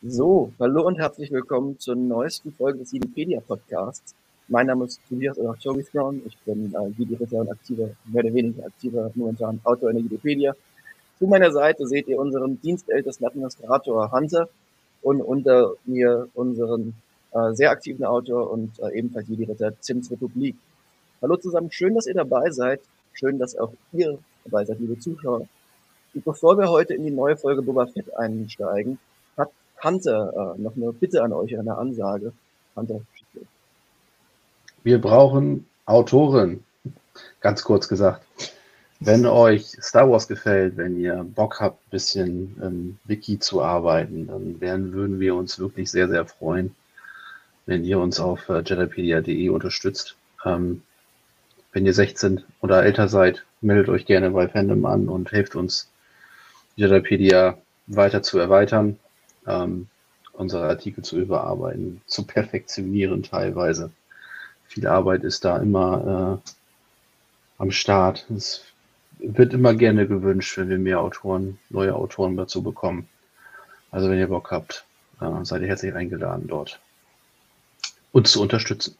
So, hallo und herzlich willkommen zur neuesten Folge des Wikipedia Podcasts. Mein Name ist Tobias oder Toby Brown. Ich bin äh, Wikipedia und aktiver, mehr oder weniger aktiver momentan Autor in der Wikipedia. Zu meiner Seite seht ihr unseren dienstältesten Administrator Hunter und unter mir unseren äh, sehr aktiven Autor und äh, ebenfalls Wikiretter Zims Republik. Hallo zusammen, schön, dass ihr dabei seid. Schön, dass auch ihr dabei seid, liebe Zuschauer. Und bevor wir heute in die neue Folge Boba Fett einsteigen, Hunter äh, noch eine Bitte an euch, eine Ansage. Hunter, wir brauchen Autoren, ganz kurz gesagt. Wenn euch Star Wars gefällt, wenn ihr Bock habt, ein bisschen im Wiki zu arbeiten, dann werden, würden wir uns wirklich sehr, sehr freuen, wenn ihr uns auf äh, jedipedia.de unterstützt. Ähm, wenn ihr 16 oder älter seid, meldet euch gerne bei Fandom an und helft uns, Jedipedia weiter zu erweitern, ähm, unsere Artikel zu überarbeiten, zu perfektionieren teilweise. Viel Arbeit ist da immer äh, am Start. Es wird immer gerne gewünscht, wenn wir mehr Autoren, neue Autoren dazu bekommen. Also wenn ihr Bock habt, äh, seid ihr herzlich eingeladen, dort uns zu unterstützen.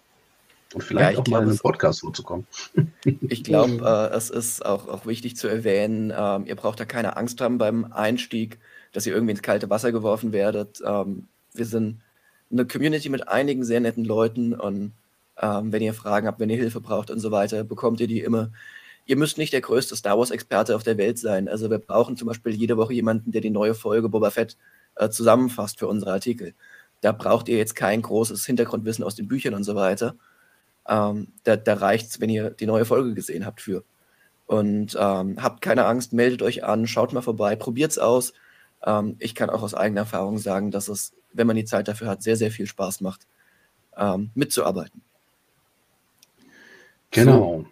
Und vielleicht ja, auch glaub, mal in einen Podcast vorzukommen. Ich glaube, äh, es ist auch, auch wichtig zu erwähnen, ähm, ihr braucht da keine Angst haben beim Einstieg, dass ihr irgendwie ins kalte Wasser geworfen werdet. Ähm, wir sind eine Community mit einigen sehr netten Leuten und ähm, wenn ihr Fragen habt, wenn ihr Hilfe braucht und so weiter, bekommt ihr die immer ihr müsst nicht der größte Star Wars-Experte auf der Welt sein. Also wir brauchen zum Beispiel jede Woche jemanden, der die neue Folge Boba Fett äh, zusammenfasst für unsere Artikel. Da braucht ihr jetzt kein großes Hintergrundwissen aus den Büchern und so weiter. Ähm, da da reicht es, wenn ihr die neue Folge gesehen habt für. Und ähm, habt keine Angst, meldet euch an, schaut mal vorbei, probiert es aus. Ähm, ich kann auch aus eigener Erfahrung sagen, dass es, wenn man die Zeit dafür hat, sehr, sehr viel Spaß macht, ähm, mitzuarbeiten. Genau.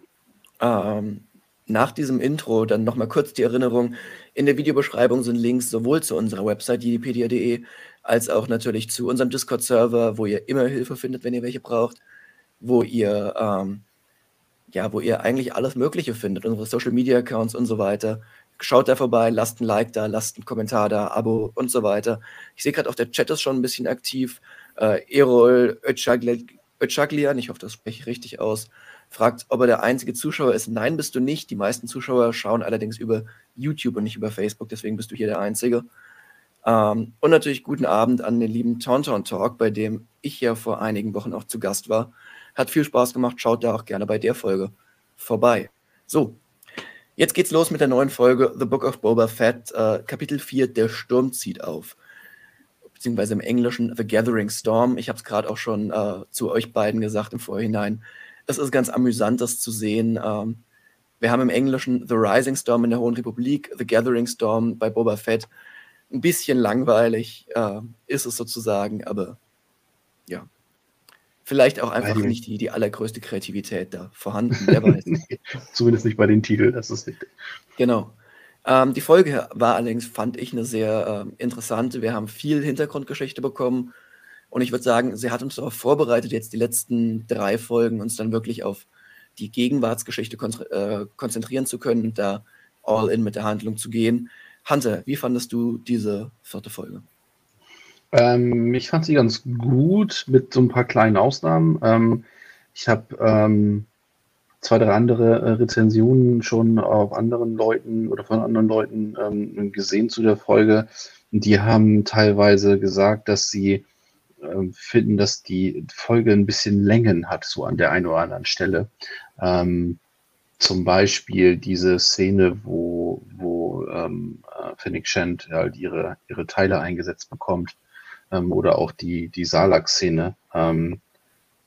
So, ähm, nach diesem Intro dann nochmal kurz die Erinnerung. In der Videobeschreibung sind Links sowohl zu unserer Website jedipedia.de als auch natürlich zu unserem Discord-Server, wo ihr immer Hilfe findet, wenn ihr welche braucht, wo ihr ähm, ja, wo ihr eigentlich alles Mögliche findet, unsere Social Media Accounts und so weiter. Schaut da vorbei, lasst ein Like da, lasst einen Kommentar da, Abo und so weiter. Ich sehe gerade auch der Chat ist schon ein bisschen aktiv. Äh, Erol Öcaglian, ich hoffe, das spreche ich richtig aus, fragt, ob er der einzige Zuschauer ist. Nein, bist du nicht. Die meisten Zuschauer schauen allerdings über YouTube und nicht über Facebook, deswegen bist du hier der Einzige. Ähm, und natürlich guten Abend an den lieben Tauntaun Talk, bei dem ich ja vor einigen Wochen auch zu Gast war. Hat viel Spaß gemacht, schaut da auch gerne bei der Folge vorbei. So, jetzt geht's los mit der neuen Folge The Book of Boba Fett, äh, Kapitel 4, Der Sturm zieht auf. Beziehungsweise im Englischen The Gathering Storm. Ich habe es gerade auch schon äh, zu euch beiden gesagt im Vorhinein es ist ganz amüsant, das zu sehen. Ähm, wir haben im Englischen The Rising Storm in der Hohen Republik, The Gathering Storm bei Boba Fett. Ein bisschen langweilig äh, ist es sozusagen, aber ja. Vielleicht auch einfach nicht die, die allergrößte Kreativität da vorhanden, wer weiß. Zumindest nicht bei den Titeln, das ist richtig. Genau. Ähm, die Folge war allerdings, fand ich, eine sehr äh, interessante. Wir haben viel Hintergrundgeschichte bekommen und ich würde sagen, sie hat uns darauf vorbereitet, jetzt die letzten drei Folgen uns dann wirklich auf die Gegenwartsgeschichte kon äh, konzentrieren zu können und da all in mit der Handlung zu gehen. Hunter, wie fandest du diese vierte Folge? Ähm, ich fand sie ganz gut, mit so ein paar kleinen Ausnahmen. Ähm, ich habe ähm, zwei, drei andere äh, Rezensionen schon auf anderen Leuten oder von anderen Leuten ähm, gesehen zu der Folge. Die haben teilweise gesagt, dass sie äh, finden, dass die Folge ein bisschen Längen hat, so an der einen oder anderen Stelle. Ähm, zum Beispiel diese Szene, wo, wo ähm, äh, Fennec Shand halt ihre, ihre Teile eingesetzt bekommt, ähm, oder auch die, die Salak-Szene, ähm,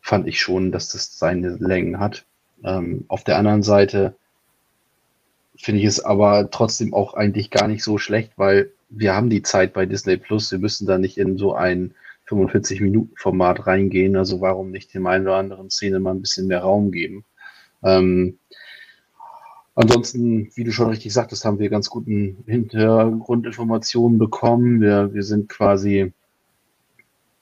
fand ich schon, dass das seine Längen hat. Ähm, auf der anderen Seite finde ich es aber trotzdem auch eigentlich gar nicht so schlecht, weil wir haben die Zeit bei Disney Plus, wir müssen da nicht in so ein 45-Minuten-Format reingehen. Also warum nicht dem einen oder anderen Szene mal ein bisschen mehr Raum geben? Ähm, ansonsten, wie du schon richtig sagtest, haben wir ganz guten Hintergrundinformationen bekommen. Wir, wir sind quasi,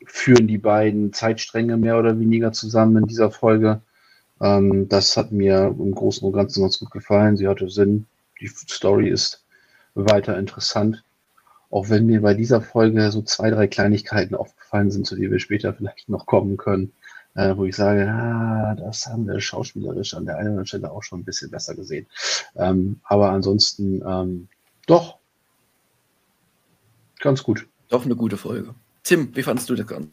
führen die beiden Zeitstränge mehr oder weniger zusammen in dieser Folge. Ähm, das hat mir im Großen und Ganzen ganz gut gefallen. Sie hatte Sinn. Die Story ist weiter interessant. Auch wenn mir bei dieser Folge so zwei, drei Kleinigkeiten aufgefallen sind, zu denen wir später vielleicht noch kommen können, äh, wo ich sage, ah, das haben wir schauspielerisch an der einen oder anderen Stelle auch schon ein bisschen besser gesehen. Ähm, aber ansonsten, ähm, doch, ganz gut. Doch eine gute Folge. Tim, wie fandest du das Ganze?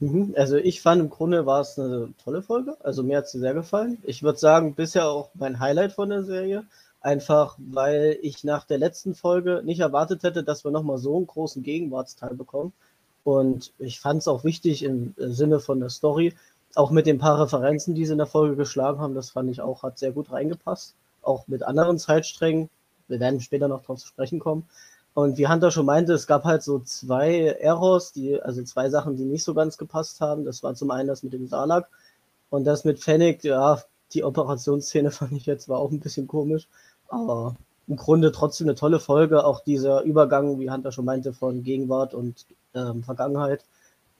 Mhm, also ich fand im Grunde war es eine tolle Folge. Also mir hat sie sehr gefallen. Ich würde sagen, bisher auch mein Highlight von der Serie. Einfach weil ich nach der letzten Folge nicht erwartet hätte, dass wir nochmal so einen großen Gegenwartsteil bekommen. Und ich fand es auch wichtig im Sinne von der Story, auch mit den paar Referenzen, die sie in der Folge geschlagen haben, das fand ich auch, hat sehr gut reingepasst. Auch mit anderen Zeitsträngen. Wir werden später noch drauf zu sprechen kommen. Und wie Hunter schon meinte, es gab halt so zwei Errors, die, also zwei Sachen, die nicht so ganz gepasst haben. Das war zum einen das mit dem Salak und das mit Fennec, ja, die Operationsszene fand ich jetzt war auch ein bisschen komisch. Aber im Grunde trotzdem eine tolle Folge. Auch dieser Übergang, wie Hunter schon meinte, von Gegenwart und ähm, Vergangenheit.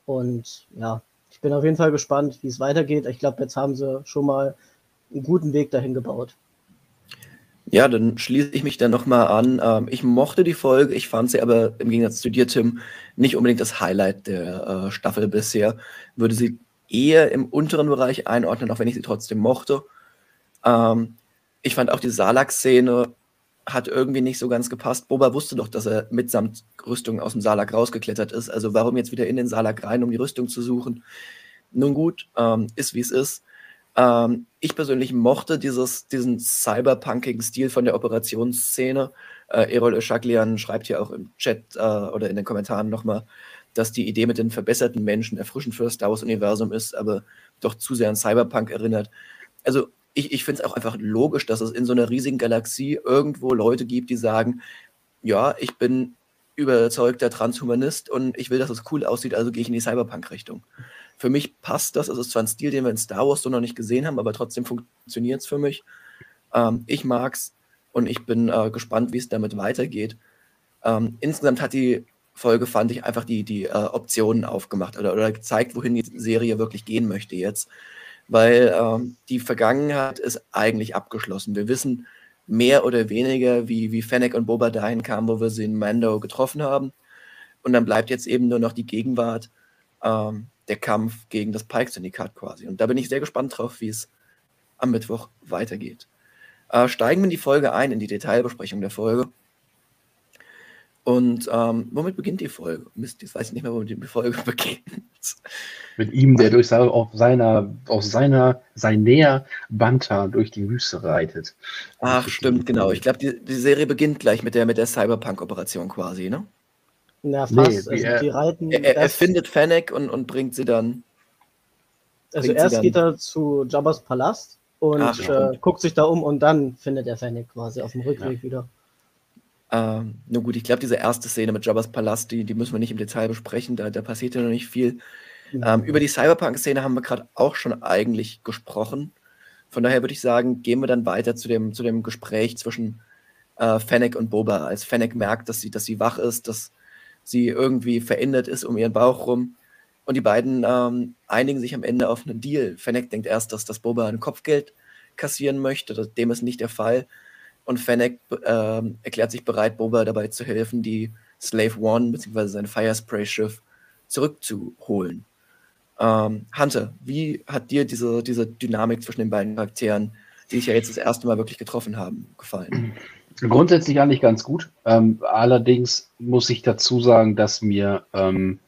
Und ja, ich bin auf jeden Fall gespannt, wie es weitergeht. Ich glaube, jetzt haben sie schon mal einen guten Weg dahin gebaut. Ja, dann schließe ich mich dann nochmal an. Ähm, ich mochte die Folge, ich fand sie aber im Gegensatz zu dir, Tim, nicht unbedingt das Highlight der äh, Staffel bisher. Würde sie eher im unteren Bereich einordnen, auch wenn ich sie trotzdem mochte. Ähm, ich fand auch die Salak-Szene hat irgendwie nicht so ganz gepasst. Boba wusste doch, dass er mitsamt Rüstung aus dem Salak rausgeklettert ist. Also warum jetzt wieder in den Salak rein, um die Rüstung zu suchen? Nun gut, ähm, ist wie es ist. Ähm, ich persönlich mochte dieses, diesen cyberpunkigen Stil von der Operationsszene. Äh, Erol Öschaklian schreibt hier auch im Chat äh, oder in den Kommentaren nochmal, dass die Idee mit den verbesserten Menschen erfrischend für das Star Wars-Universum ist, aber doch zu sehr an Cyberpunk erinnert. Also ich, ich finde es auch einfach logisch, dass es in so einer riesigen Galaxie irgendwo Leute gibt, die sagen, ja, ich bin überzeugter Transhumanist und ich will, dass es cool aussieht, also gehe ich in die Cyberpunk-Richtung. Für mich passt das. Es ist zwar ein Stil, den wir in Star Wars so noch nicht gesehen haben, aber trotzdem funktioniert es für mich. Ähm, ich mag's und ich bin äh, gespannt, wie es damit weitergeht. Ähm, insgesamt hat die Folge, fand ich, einfach die, die äh, Optionen aufgemacht oder, oder gezeigt, wohin die Serie wirklich gehen möchte jetzt. Weil ähm, die Vergangenheit ist eigentlich abgeschlossen. Wir wissen mehr oder weniger, wie, wie Fennec und Boba dahin kamen, wo wir sie in Mando getroffen haben. Und dann bleibt jetzt eben nur noch die Gegenwart. Ähm, der Kampf gegen das Pike-Syndikat quasi. Und da bin ich sehr gespannt drauf, wie es am Mittwoch weitergeht. Äh, steigen wir in die Folge ein, in die Detailbesprechung der Folge. Und ähm, womit beginnt die Folge? Mist, jetzt weiß ich nicht mehr, womit die Folge beginnt. Mit ihm, der durch auf seiner, auf seiner, sein Näher Banta durch die Wüste reitet. Ach, stimmt, genau. Ich glaube, die, die Serie beginnt gleich mit der, mit der Cyberpunk-Operation quasi, ne? Na, fast. Nee, also, die reiten er, er, findet Fennec und, und bringt sie dann. Also erst geht er zu Jabba's Palast und Ach, äh, guckt sich da um und dann findet er Fennec quasi auf dem Rückweg ja. wieder. Ähm, nur gut, ich glaube, diese erste Szene mit Jabba's Palast, die, die müssen wir nicht im Detail besprechen, da, da passiert ja noch nicht viel. Ja. Ähm, über die Cyberpunk-Szene haben wir gerade auch schon eigentlich gesprochen. Von daher würde ich sagen, gehen wir dann weiter zu dem, zu dem Gespräch zwischen äh, Fennec und Boba. Als Fennec merkt, dass sie, dass sie wach ist, dass sie irgendwie verändert ist um ihren Bauch rum. Und die beiden ähm, einigen sich am Ende auf einen Deal. Fennec denkt erst, dass das Boba ein Kopfgeld kassieren möchte. Dem ist nicht der Fall. Und Fennec äh, erklärt sich bereit, Boba dabei zu helfen, die Slave One bzw. sein Firespray-Schiff zurückzuholen. Ähm, Hunter, wie hat dir diese, diese Dynamik zwischen den beiden Charakteren, die sich ja jetzt das erste Mal wirklich getroffen haben, gefallen? Grundsätzlich eigentlich ganz gut. Ähm, allerdings muss ich dazu sagen, dass mir ähm,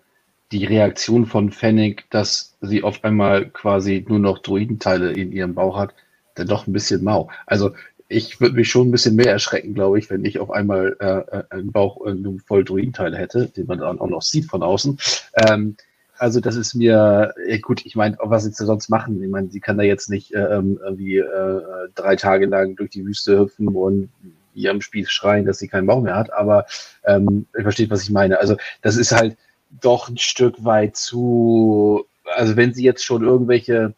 die Reaktion von Fennec, dass sie auf einmal quasi nur noch Druidenteile in ihrem Bauch hat, dann doch ein bisschen mau. Also ich würde mich schon ein bisschen mehr erschrecken, glaube ich, wenn ich auf einmal äh, äh einen Bauch äh, voll Druidenteile hätte, den man dann auch noch sieht von außen. Ähm, also das ist mir ja gut. Ich meine, was sie sonst machen? Ich meine, sie kann da jetzt nicht äh, ähm, irgendwie äh, drei Tage lang durch die Wüste hüpfen und wie am Spieß schreien, dass sie keinen Bauch mehr hat, aber ähm, ihr versteht, was ich meine. Also das ist halt doch ein Stück weit zu, also wenn sie jetzt schon irgendwelche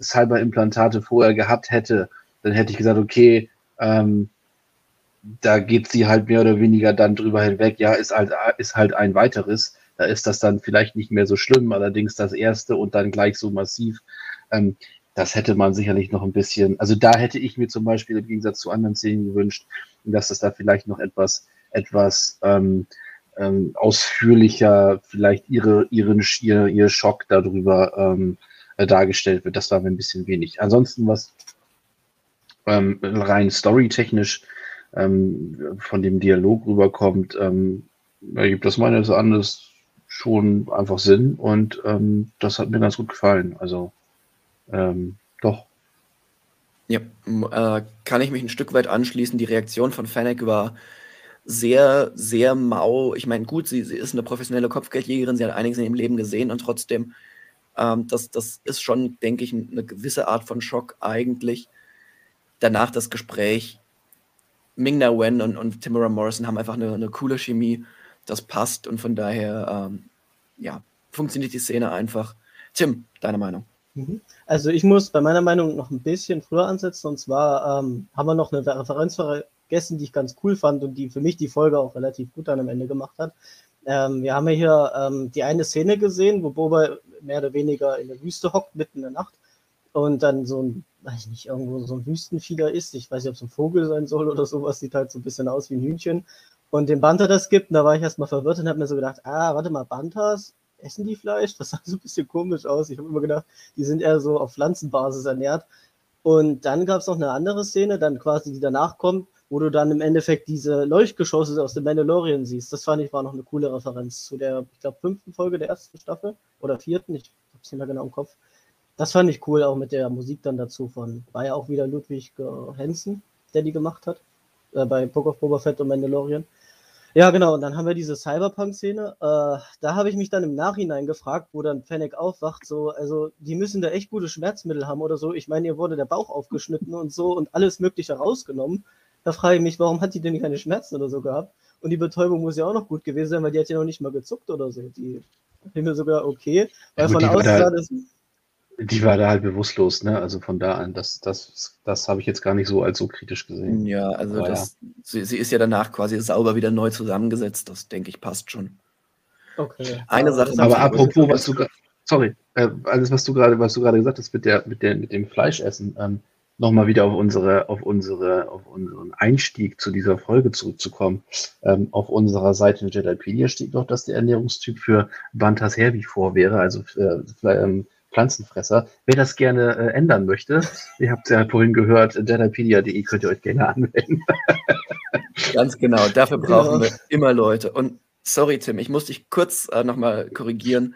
Cyberimplantate vorher gehabt hätte, dann hätte ich gesagt, okay, ähm, da geht sie halt mehr oder weniger dann drüber hinweg. Ja, ist halt, ist halt ein weiteres. Da ist das dann vielleicht nicht mehr so schlimm, allerdings das erste und dann gleich so massiv. Ähm, das hätte man sicherlich noch ein bisschen, also da hätte ich mir zum Beispiel im Gegensatz zu anderen Szenen gewünscht, dass es da vielleicht noch etwas, etwas ähm, ähm, ausführlicher vielleicht ihre, ihren, ihr, ihr Schock darüber ähm, äh, dargestellt wird. Das war mir ein bisschen wenig. Ansonsten, was ähm, rein storytechnisch ähm, von dem Dialog rüberkommt, ähm, ergibt das meines Erachtens schon einfach Sinn und ähm, das hat mir ganz gut gefallen. Also ähm, doch. Ja, äh, kann ich mich ein Stück weit anschließen. Die Reaktion von Fennec war sehr, sehr mau. Ich meine, gut, sie, sie ist eine professionelle Kopfgeldjägerin, sie hat einiges in ihrem Leben gesehen und trotzdem, ähm, das, das ist schon, denke ich, eine gewisse Art von Schock eigentlich. Danach das Gespräch. Ming-Na Wen und, und Timura Morrison haben einfach eine, eine coole Chemie. Das passt und von daher, ähm, ja, funktioniert die Szene einfach. Tim, deine Meinung? Mhm. Also ich muss bei meiner Meinung noch ein bisschen früher ansetzen und zwar ähm, haben wir noch eine Referenz vergessen, die ich ganz cool fand und die für mich die Folge auch relativ gut dann am Ende gemacht hat. Ähm, wir haben ja hier ähm, die eine Szene gesehen, wo Boba mehr oder weniger in der Wüste hockt, mitten in der Nacht und dann so ein, weiß ich nicht, irgendwo so ein Wüstenfieder ist. Ich weiß nicht, ob es ein Vogel sein soll oder sowas, sieht halt so ein bisschen aus wie ein Hühnchen. Und den Banter das gibt, und da war ich erstmal verwirrt und habe mir so gedacht, ah, warte mal, Bantas, essen die Fleisch? Das sah so ein bisschen komisch aus. Ich habe immer gedacht, die sind eher so auf Pflanzenbasis ernährt. Und dann gab es noch eine andere Szene, dann quasi, die danach kommt, wo du dann im Endeffekt diese Leuchtgeschosse aus dem Mandalorian siehst. Das fand ich war noch eine coole Referenz zu der, ich glaube, fünften Folge der ersten Staffel oder vierten, ich habe es nicht mehr genau im Kopf. Das fand ich cool, auch mit der Musik dann dazu von, war ja auch wieder Ludwig Hansen, der die gemacht hat, äh, bei Book of Boba Fett und Mandalorian. Ja, genau. Und dann haben wir diese Cyberpunk-Szene. Äh, da habe ich mich dann im Nachhinein gefragt, wo dann Fennec aufwacht, so, also die müssen da echt gute Schmerzmittel haben oder so. Ich meine, ihr wurde der Bauch aufgeschnitten und so und alles Mögliche rausgenommen. Da frage ich mich, warum hat die denn keine Schmerzen oder so gehabt? Und die Betäubung muss ja auch noch gut gewesen sein, weil die hat ja noch nicht mal gezuckt oder so. Die bin mir sogar okay. Weil ja, von außen sah das die war da halt bewusstlos, ne? Also von da an, das, das, das habe ich jetzt gar nicht so als so kritisch gesehen. Ja, also das, ja. Sie, sie, ist ja danach quasi sauber wieder neu zusammengesetzt. Das denke ich passt schon. Okay. Eine Sache. Aber apropos, was du sorry, äh, alles was du gerade, was du gerade gesagt hast mit der, mit der, mit dem Fleischessen, ähm, nochmal wieder auf unsere, auf unsere, auf unseren Einstieg zu dieser Folge zurückzukommen. Ähm, auf unserer Seite in Jedipedia steht noch, dass der Ernährungstyp für Bantas Herbivor wäre, also äh, ähm, Pflanzenfresser. Wer das gerne äh, ändern möchte, ihr habt es ja vorhin gehört, jedipedia.de könnt ihr euch gerne anwenden. Ganz genau, dafür brauchen wir immer Leute. Und sorry, Tim, ich muss dich kurz äh, nochmal korrigieren,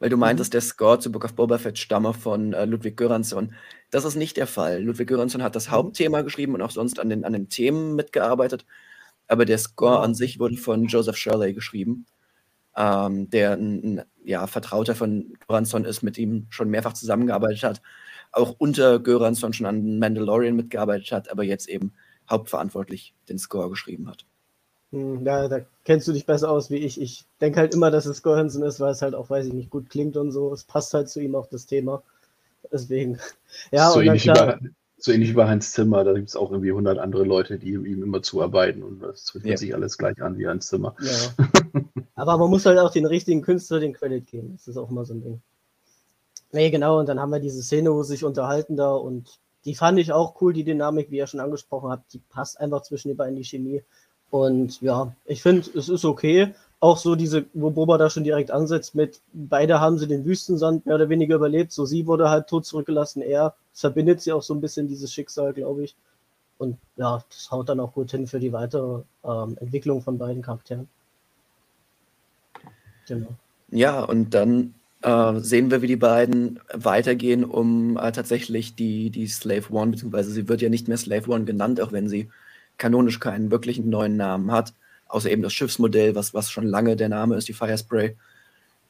weil du meintest, der Score zu Book of Boba Fett stamme von äh, Ludwig Göransson. Das ist nicht der Fall. Ludwig Göransson hat das mhm. Hauptthema geschrieben und auch sonst an den, an den Themen mitgearbeitet. Aber der Score an sich wurde von Joseph Shirley geschrieben ähm, der ein, ein, ja, Vertrauter von Göransson ist, mit ihm schon mehrfach zusammengearbeitet hat, auch unter Göransson schon an Mandalorian mitgearbeitet hat, aber jetzt eben hauptverantwortlich den Score geschrieben hat. Hm, ja, da kennst du dich besser aus wie ich. Ich denke halt immer, dass es Göransson ist, weil es halt auch, weiß ich nicht, gut klingt und so. Es passt halt zu ihm auch das Thema. Deswegen. Ja, so und dann klar, so ähnlich wie bei Hans Zimmer, da gibt es auch irgendwie 100 andere Leute, die ihm immer zuarbeiten und das fühlt ja. sich alles gleich an wie Hans Zimmer. Ja. Aber man muss halt auch den richtigen Künstler den Credit geben. Das ist auch mal so ein Ding. Nee, genau, und dann haben wir diese Szene, wo sie sich unterhalten da und die fand ich auch cool, die Dynamik, wie ihr schon angesprochen habt, die passt einfach zwischen den beiden, die Chemie. Und ja, ich finde, es ist okay. Auch so diese, wo Boba da schon direkt ansetzt mit, beide haben sie den Wüstensand mehr oder weniger überlebt. So sie wurde halt tot zurückgelassen, er. Verbindet sie auch so ein bisschen dieses Schicksal, glaube ich. Und ja, das haut dann auch gut hin für die weitere ähm, Entwicklung von beiden Charakteren. Genau. Ja, und dann äh, sehen wir, wie die beiden weitergehen, um äh, tatsächlich die, die Slave One, beziehungsweise sie wird ja nicht mehr Slave One genannt, auch wenn sie kanonisch keinen wirklichen neuen Namen hat, außer eben das Schiffsmodell, was, was schon lange der Name ist, die Firespray.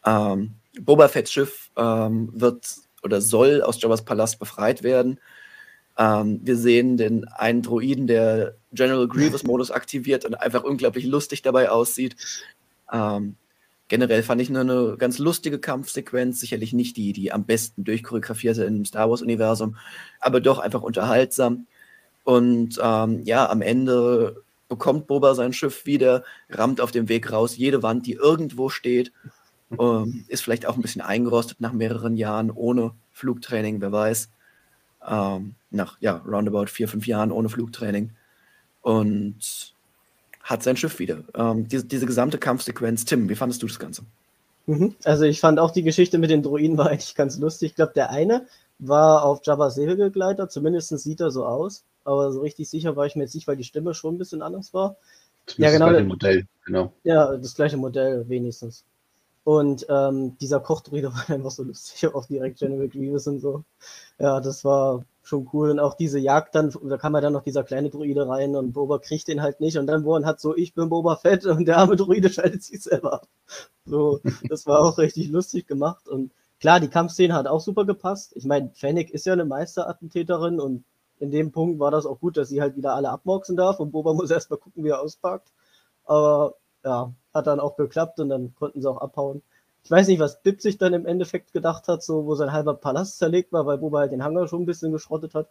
Ähm, Boba Fett's Schiff ähm, wird oder soll aus Jabba's Palast befreit werden. Ähm, wir sehen den einen Droiden, der General Grievous-Modus aktiviert und einfach unglaublich lustig dabei aussieht. Ähm, generell fand ich nur eine ganz lustige Kampfsequenz, sicherlich nicht die, die am besten durchchoreografierte im Star Wars-Universum, aber doch einfach unterhaltsam. Und ähm, ja, am Ende bekommt Boba sein Schiff wieder, rammt auf dem Weg raus jede Wand, die irgendwo steht, ähm, ist vielleicht auch ein bisschen eingerostet nach mehreren Jahren ohne Flugtraining, wer weiß. Ähm, nach ja, roundabout vier, fünf Jahren ohne Flugtraining. Und hat sein Schiff wieder. Ähm, diese, diese gesamte Kampfsequenz. Tim, wie fandest du das Ganze? Mhm. Also ich fand auch die Geschichte mit den Druiden war eigentlich ganz lustig. Ich glaube, der eine war auf Jabba's Segelgleiter, zumindest sieht er so aus, aber so richtig sicher war ich mir jetzt nicht, weil die Stimme schon ein bisschen anders war. Zumindest ja, genau. Das gleiche Modell, genau. Ja, das gleiche Modell wenigstens. Und ähm, dieser Kochdruide war einfach so lustig, auch direkt General Grievous und so. Ja, das war schon cool. Und auch diese Jagd dann, da kam ja dann noch dieser kleine Druide rein und Boba kriegt den halt nicht. Und dann wurden hat so, ich bin Boba Fett und der arme Druide schaltet sich selber ab. So, das war auch richtig lustig gemacht. Und klar, die Kampfszene hat auch super gepasst. Ich meine, Fennec ist ja eine Meisterattentäterin und in dem Punkt war das auch gut, dass sie halt wieder alle abmoxen darf und Boba muss erstmal gucken, wie er auspackt. Aber ja, hat dann auch geklappt und dann konnten sie auch abhauen. Ich weiß nicht, was Bib sich dann im Endeffekt gedacht hat, so wo sein halber Palast zerlegt war, weil Boba halt den Hangar schon ein bisschen geschrottet hat.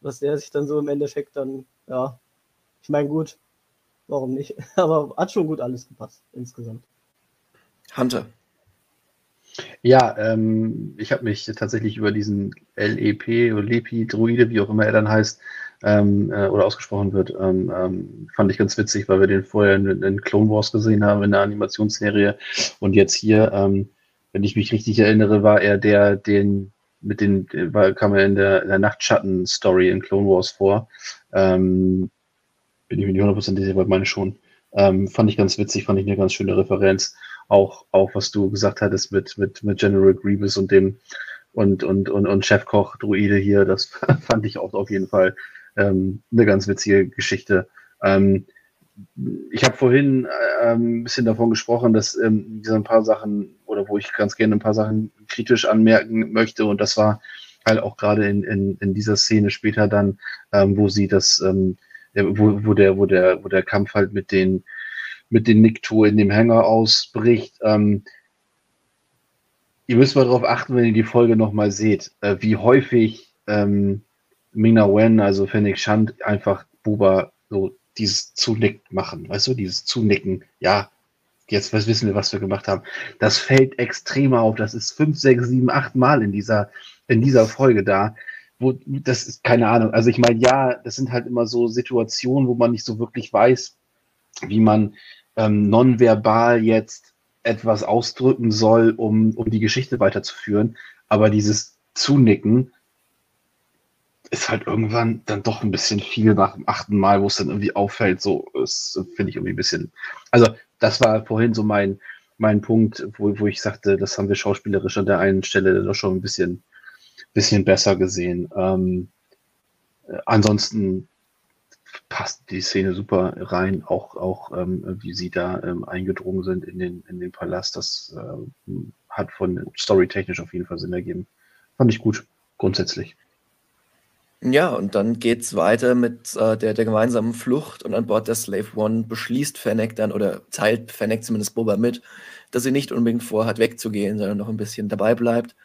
Was der sich dann so im Endeffekt dann, ja, ich meine, gut, warum nicht? Aber hat schon gut alles gepasst insgesamt. Hunter. Ja, ähm, ich habe mich tatsächlich über diesen LEP oder Lepi-Druide, wie auch immer er dann heißt, ähm, äh, oder ausgesprochen wird, ähm, ähm, fand ich ganz witzig, weil wir den vorher in, in, Clone Wars gesehen haben, in der Animationsserie. Und jetzt hier, ähm, wenn ich mich richtig erinnere, war er der, den mit den, war, kam er in der, der Nachtschatten-Story in Clone Wars vor. Ähm, bin ich mir nicht hundertprozentig sicher, aber meine schon. Ähm, fand ich ganz witzig, fand ich eine ganz schöne Referenz. Auch, auch was du gesagt hattest mit, mit, mit General Grievous und dem und, und, und, und Chefkoch Druide hier, das fand ich auch auf jeden Fall ähm, eine ganz witzige Geschichte. Ähm, ich habe vorhin äh, ein bisschen davon gesprochen, dass ähm, ein paar Sachen oder wo ich ganz gerne ein paar Sachen kritisch anmerken möchte und das war halt auch gerade in, in, in dieser Szene später dann, ähm, wo sie das, ähm, wo, wo der, wo der, wo der Kampf halt mit den mit den Nikto in dem Hänger ausbricht. Ähm, ihr müsst mal darauf achten, wenn ihr die Folge nochmal seht, äh, wie häufig ähm, Mina Wen, also Fennec Shand, einfach Buba so dieses Zunicken machen, weißt du, dieses Zunicken, ja, jetzt wissen wir, was wir gemacht haben. Das fällt extrem auf. Das ist fünf, sechs, sieben, acht Mal in dieser, in dieser Folge da. Wo, das ist keine Ahnung. Also ich meine, ja, das sind halt immer so Situationen, wo man nicht so wirklich weiß, wie man ähm, nonverbal jetzt etwas ausdrücken soll, um, um die Geschichte weiterzuführen. Aber dieses Zunicken, ist halt irgendwann dann doch ein bisschen viel nach dem achten Mal, wo es dann irgendwie auffällt. So, das finde ich irgendwie ein bisschen. Also, das war vorhin so mein, mein Punkt, wo, wo ich sagte, das haben wir schauspielerisch an der einen Stelle doch schon ein bisschen, bisschen besser gesehen. Ähm, äh, ansonsten passt die Szene super rein, auch, auch ähm, wie sie da ähm, eingedrungen sind in den, in den Palast. Das äh, hat von storytechnisch auf jeden Fall Sinn ergeben. Fand ich gut, grundsätzlich. Ja, und dann geht's weiter mit äh, der, der gemeinsamen Flucht und an Bord der Slave One beschließt Fennec dann oder teilt Fennec zumindest Boba mit, dass sie nicht unbedingt vorhat wegzugehen, sondern noch ein bisschen dabei bleibt,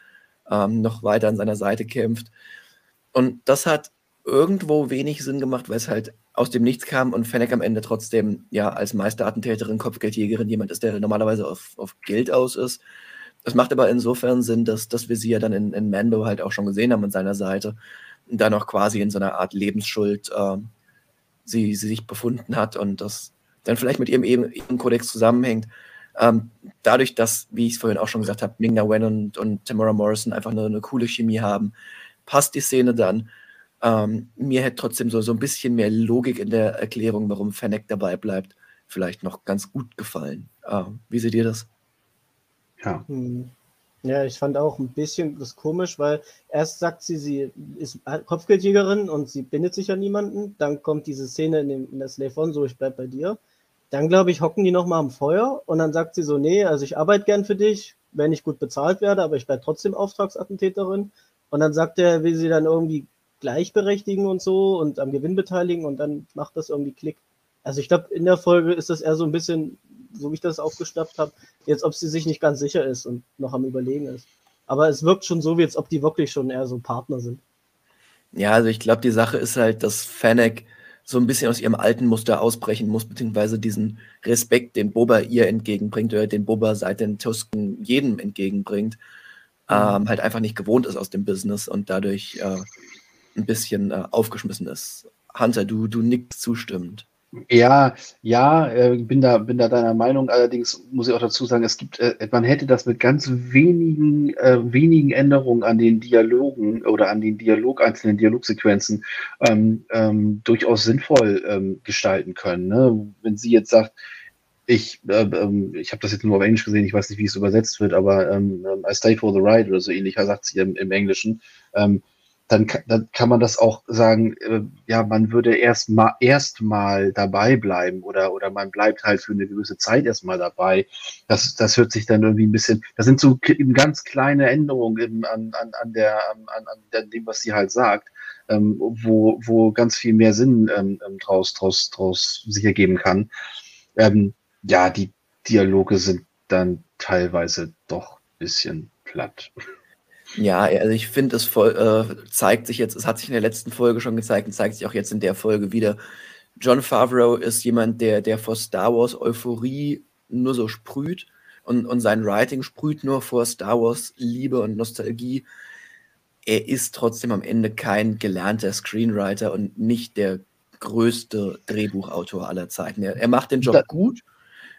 ähm, noch weiter an seiner Seite kämpft. Und das hat irgendwo wenig Sinn gemacht, weil es halt aus dem Nichts kam und Fennec am Ende trotzdem ja als Meisterattentäterin, Kopfgeldjägerin jemand ist, der normalerweise auf, auf Geld aus ist. Das macht aber insofern Sinn, dass, dass wir sie ja dann in, in Mando halt auch schon gesehen haben an seiner Seite da noch quasi in so einer Art Lebensschuld äh, sie, sie sich befunden hat und das dann vielleicht mit ihrem, ihrem Kodex zusammenhängt. Ähm, dadurch, dass, wie ich es vorhin auch schon gesagt habe, Ming-Na Wen und, und Tamara Morrison einfach eine, eine, coole Chemie haben, passt die Szene dann. Ähm, mir hätte trotzdem so, so ein bisschen mehr Logik in der Erklärung, warum Fennec dabei bleibt, vielleicht noch ganz gut gefallen. Ähm, wie seht ihr das? Ja. Hm. Ja, ich fand auch ein bisschen das komisch, weil erst sagt sie, sie ist Kopfgeldjägerin und sie bindet sich an niemanden. Dann kommt diese Szene in, dem, in der Slave One, so ich bleib bei dir. Dann, glaube ich, hocken die nochmal am Feuer und dann sagt sie so, nee, also ich arbeite gern für dich, wenn ich gut bezahlt werde, aber ich bleib trotzdem Auftragsattentäterin. Und dann sagt er, will sie dann irgendwie gleichberechtigen und so und am Gewinn beteiligen und dann macht das irgendwie Klick. Also ich glaube, in der Folge ist das eher so ein bisschen so wie ich das aufgeschnappt habe, jetzt ob sie sich nicht ganz sicher ist und noch am Überlegen ist. Aber es wirkt schon so, wie als ob die wirklich schon eher so Partner sind. Ja, also ich glaube, die Sache ist halt, dass Fennec so ein bisschen aus ihrem alten Muster ausbrechen muss, beziehungsweise diesen Respekt, den Boba ihr entgegenbringt, oder den Boba seit den Tusken jedem entgegenbringt, ähm, halt einfach nicht gewohnt ist aus dem Business und dadurch äh, ein bisschen äh, aufgeschmissen ist. Hunter, du, du nickst zustimmend. Ja, ja, äh, bin da, bin da deiner Meinung. Allerdings muss ich auch dazu sagen, es gibt, äh, man hätte das mit ganz wenigen, äh, wenigen Änderungen an den Dialogen oder an den Dialog, einzelnen Dialogsequenzen ähm, ähm, durchaus sinnvoll ähm, gestalten können. Ne? Wenn sie jetzt sagt, ich, äh, ähm, ich habe das jetzt nur auf Englisch gesehen, ich weiß nicht, wie es übersetzt wird, aber ähm, I stay for the ride oder so ähnlich, sagt sie im, im Englischen. Ähm, dann, dann kann man das auch sagen, äh, ja, man würde erst mal erstmal dabei bleiben oder, oder man bleibt halt für eine gewisse Zeit erstmal dabei. Das, das hört sich dann irgendwie ein bisschen, das sind so ganz kleine Änderungen im, an, an, an, der, an, an dem, was sie halt sagt, ähm, wo, wo ganz viel mehr Sinn ähm, ähm draus, draus, draus sich ergeben kann. Ähm, ja, die Dialoge sind dann teilweise doch ein bisschen platt. Ja, also ich finde, es voll, äh, zeigt sich jetzt, es hat sich in der letzten Folge schon gezeigt und zeigt sich auch jetzt in der Folge wieder. John Favreau ist jemand, der, der vor Star Wars Euphorie nur so sprüht und, und sein Writing sprüht nur vor Star Wars Liebe und Nostalgie. Er ist trotzdem am Ende kein gelernter Screenwriter und nicht der größte Drehbuchautor aller Zeiten. Er, er macht den Job da, gut,